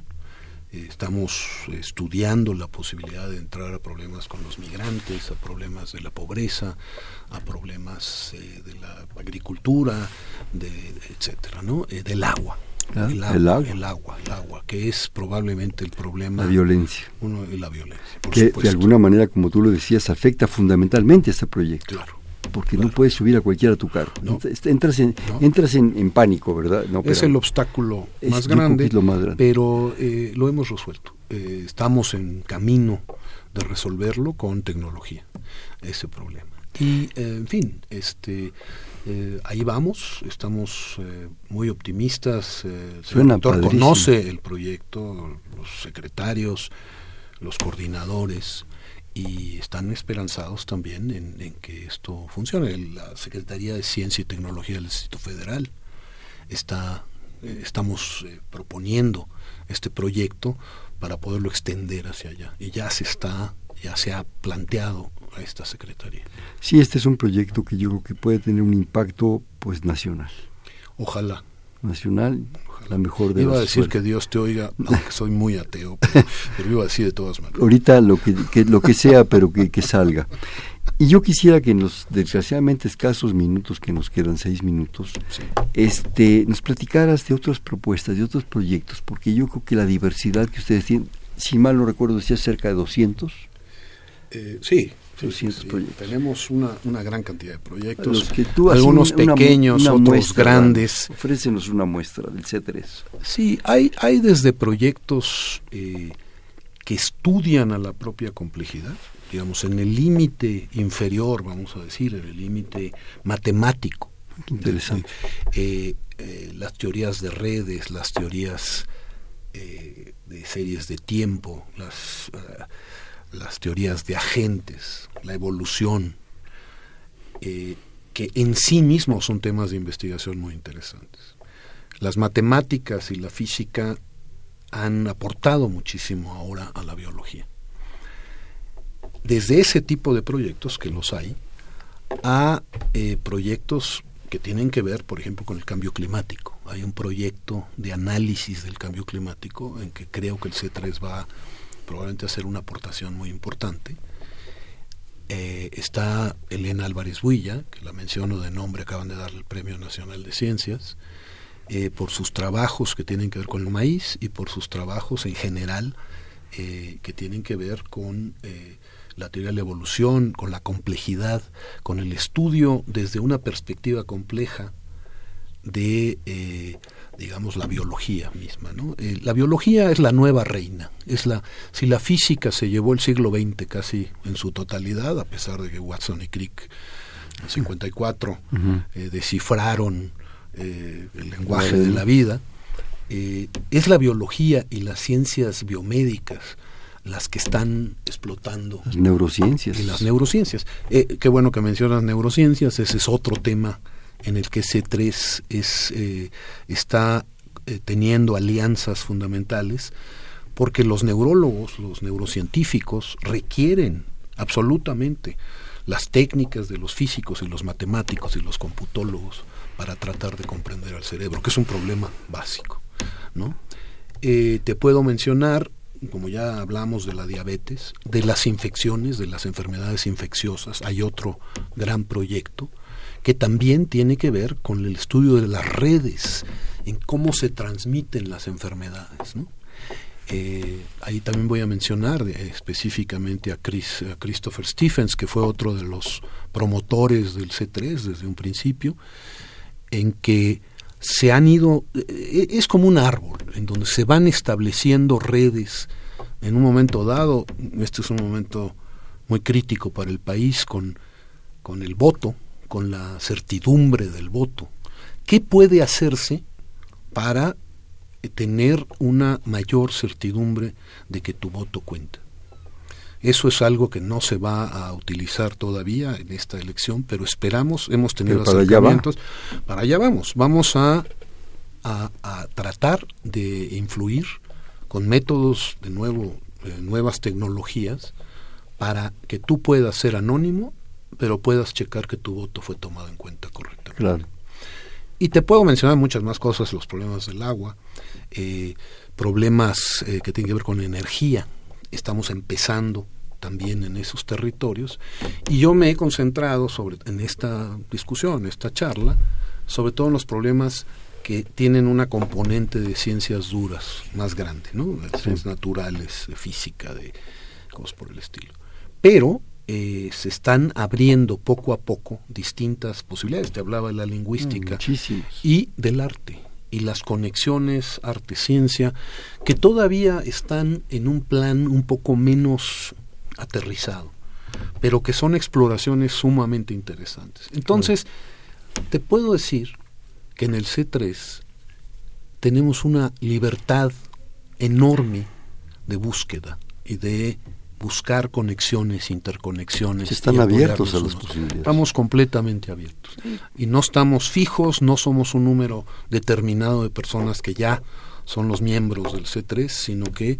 Eh, estamos estudiando la posibilidad de entrar a problemas con los migrantes, a problemas de la pobreza, a problemas de la agricultura, de, etcétera, ¿no? del agua. Ah, el, agua, el, agua, el, agua, que es probablemente el problema. La violencia. Uno, la violencia. que de alguna manera, como tú lo decías, afecta fundamentalmente a este proyecto. Claro. Porque no puedes subir a cualquiera a tu carro. Entras, en, entras en, pánico, ¿verdad? No, es el obstáculo más, grande, lo más grande, pero eh, lo hemos resuelto. Eh, estamos en camino de resolverlo con tecnología, ese problema. Y, eh, en fin, este eh, ahí vamos, estamos eh, muy optimistas. Eh, el doctor conoce el proyecto, los secretarios, los coordinadores y están esperanzados también en, que esto funcione. La Secretaría de Ciencia y Tecnología del Instituto Federal está, estamos proponiendo este proyecto para poderlo extender hacia allá y ya se está, ya se ha planteado a esta secretaría. Sí, este es un proyecto que yo creo que puede tener un impacto pues nacional. Ojalá. Nacional, la mejor de Iba a decir que Dios te oiga, aunque soy muy ateo, pero, iba a decir de todas maneras. Ahorita lo que, lo que sea, pero que, que salga. Y yo quisiera que en los desgraciadamente escasos minutos que nos quedan, seis minutos, este, nos platicaras de otras propuestas, de otros proyectos, porque yo creo que la diversidad que ustedes tienen, si mal no recuerdo, decía cerca de 200. Eh, sí, tenemos una, una, gran cantidad de proyectos, algunos pequeños, otros grandes. Ofrécenos una muestra del C3. Sí, hay, hay desde proyectos eh, que estudian a la propia complejidad, digamos, en el límite inferior, vamos a decir, en el límite matemático. Interesante. Eh, las teorías de redes, las teorías de series de tiempo, las las teorías de agentes, la evolución, eh, que en sí mismos son temas de investigación muy interesantes. Las matemáticas y la física han aportado muchísimo ahora a la biología. Desde ese tipo de proyectos, que los hay, a eh, proyectos que tienen que ver, por ejemplo, con el cambio climático. Hay un proyecto de análisis del cambio climático en que creo que el C3 va probablemente hacer una aportación muy importante. Eh, está Elena Álvarez Huilla, que la menciono de nombre, acaban de darle el Premio Nacional de Ciencias, eh, por sus trabajos que tienen que ver con el maíz y por sus trabajos en general eh, que tienen que ver con la teoría de la evolución, con la complejidad, con el estudio desde una perspectiva compleja de digamos, la biología misma. ¿no? Eh, la biología es la nueva reina. Es la, si la física se llevó el siglo XX casi en su totalidad, a pesar de que Watson y Crick en 54 eh, descifraron eh, el lenguaje de la vida, es la biología y las ciencias biomédicas las que están explotando. Las neurociencias. Y las neurociencias. qué bueno que mencionas neurociencias, ese es otro tema en el que C3 es, eh, está eh, teniendo alianzas fundamentales, porque los neurólogos, los neurocientíficos requieren absolutamente las técnicas de los físicos y los matemáticos y los computólogos para tratar de comprender al cerebro, que es un problema básico. ¿no? Eh, te puedo mencionar, como ya hablamos de la diabetes, de las infecciones, de las enfermedades infecciosas, hay otro gran proyecto que también tiene que ver con el estudio de las redes, en cómo se transmiten las enfermedades. Eh, ahí también voy a mencionar específicamente a, Chris, a Christopher Stephens, que fue otro de los promotores del C3 desde un principio, en que se han ido, eh, es como un árbol, en donde se van estableciendo redes en un momento dado, este es un momento muy crítico para el país con, con el voto, con la certidumbre del voto. ¿Qué puede hacerse para tener una mayor certidumbre de que tu voto cuenta? Eso es algo que no se va a utilizar todavía en esta elección, pero esperamos, hemos tenido para acercamientos. para allá vamos. Vamos a, a, tratar de influir con métodos, de nuevo, eh, nuevas tecnologías, para que tú puedas ser anónimo, pero puedas checar que tu voto fue tomado en cuenta correctamente. Claro. Y te puedo mencionar muchas más cosas, los problemas del agua, eh, problemas eh, que tienen que ver con energía. Estamos empezando también en esos territorios y yo me he concentrado sobre en esta discusión, en esta charla, sobre todo en los problemas que tienen una componente de ciencias duras más grande, ¿no? Ciencias naturales, de física, de cosas por el estilo. Pero eh, se están abriendo poco a poco distintas posibilidades. Te hablaba de la lingüística y del arte y las conexiones arte-ciencia que todavía están en un plan un poco menos aterrizado, pero que son exploraciones sumamente interesantes. Entonces, te puedo decir que en el C3 tenemos una libertad enorme de búsqueda y de buscar conexiones, interconexiones. están abiertos a las posibilidades. Estamos completamente abiertos. Y no estamos fijos, no somos un número determinado de personas que ya son los miembros del C3, sino que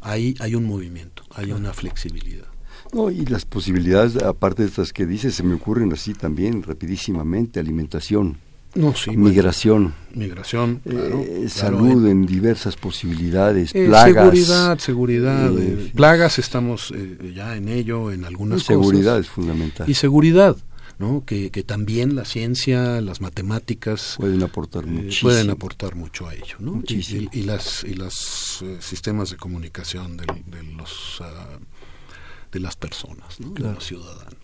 ahí hay un movimiento, hay una flexibilidad. No, y las posibilidades, aparte de estas que dices, se me ocurren así también, rapidísimamente, alimentación. No, sí, migración. migración, eh, salud en, diversas posibilidades, eh, plagas. Seguridad, seguridad. Eh, plagas estamos ya en ello, en algunas seguridad es fundamental. Y seguridad. ¿no? Que, que, también la ciencia, las matemáticas pueden aportar muchísimo. pueden aportar mucho a ello, ¿no? Y, y, las y los sistemas de comunicación de, de los ah, de las personas, ¿no? de los ciudadanos.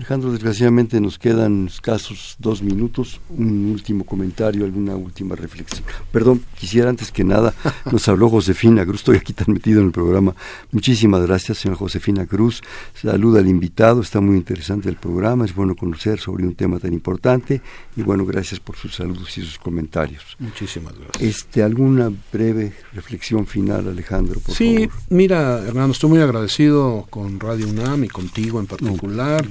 Alejandro, desgraciadamente nos quedan escasos dos minutos. Un último comentario, alguna última reflexión. Perdón, quisiera antes que nada, nos habló Josefina Cruz, estoy aquí tan metido en el programa. Muchísimas gracias, señora Josefina Cruz. Saluda al invitado, está muy interesante el programa, es bueno conocer sobre un tema tan importante. Y bueno, gracias por sus saludos y sus comentarios. Muchísimas gracias. Este, ¿Alguna breve reflexión final, Alejandro, por sí, mira, Hernando, estoy muy agradecido con Radio UNAM y contigo en particular.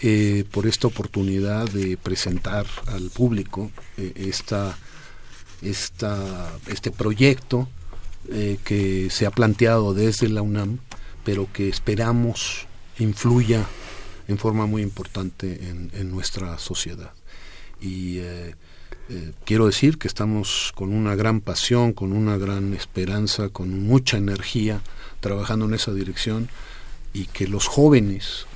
Eh, por esta oportunidad de presentar al público eh, esta, este proyecto eh, que se ha planteado desde la UNAM, pero que esperamos influya en forma muy importante en nuestra sociedad. Y quiero decir que estamos con una gran pasión, con una gran esperanza, con mucha energía trabajando en esa dirección y que los jóvenes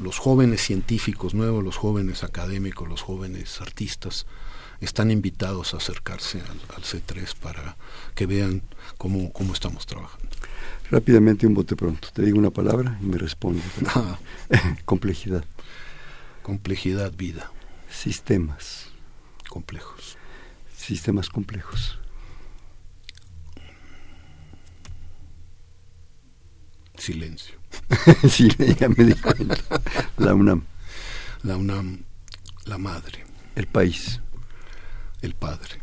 los jóvenes científicos nuevos, los jóvenes académicos, los jóvenes artistas, están invitados a acercarse al, C3 para que vean cómo, cómo, estamos trabajando. Rápidamente un bote pronto. Te digo una palabra y me responde. Ah. Complejidad. Complejidad, vida. Sistemas. Complejos. Sistemas complejos. Silencio. sí, ya me di cuenta. La UNAM. La UNAM, la madre. El país. El padre.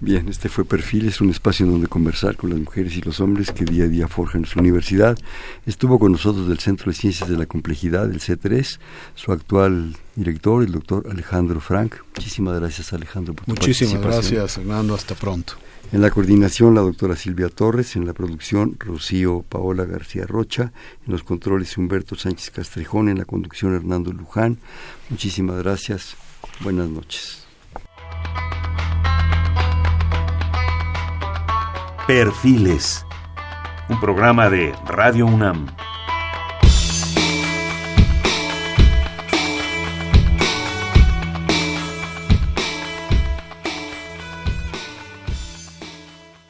Bien, este fue Perfil, es un espacio en donde conversar con las mujeres y los hombres que día a día forjan su universidad. Estuvo con nosotros del Centro de Ciencias de la Complejidad, el C3, su actual director, el doctor Alejandro Frank. Muchísimas gracias, Alejandro, por tu Muchísimas gracias, Fernando. Hasta pronto. En la coordinación, la doctora Silvia Torres, en la producción, Rocío Paola García Rocha, en los controles, Humberto Sánchez Castrejón, en la conducción, Hernando Luján. Muchísimas gracias. Buenas noches. Perfiles, un programa de Radio UNAM.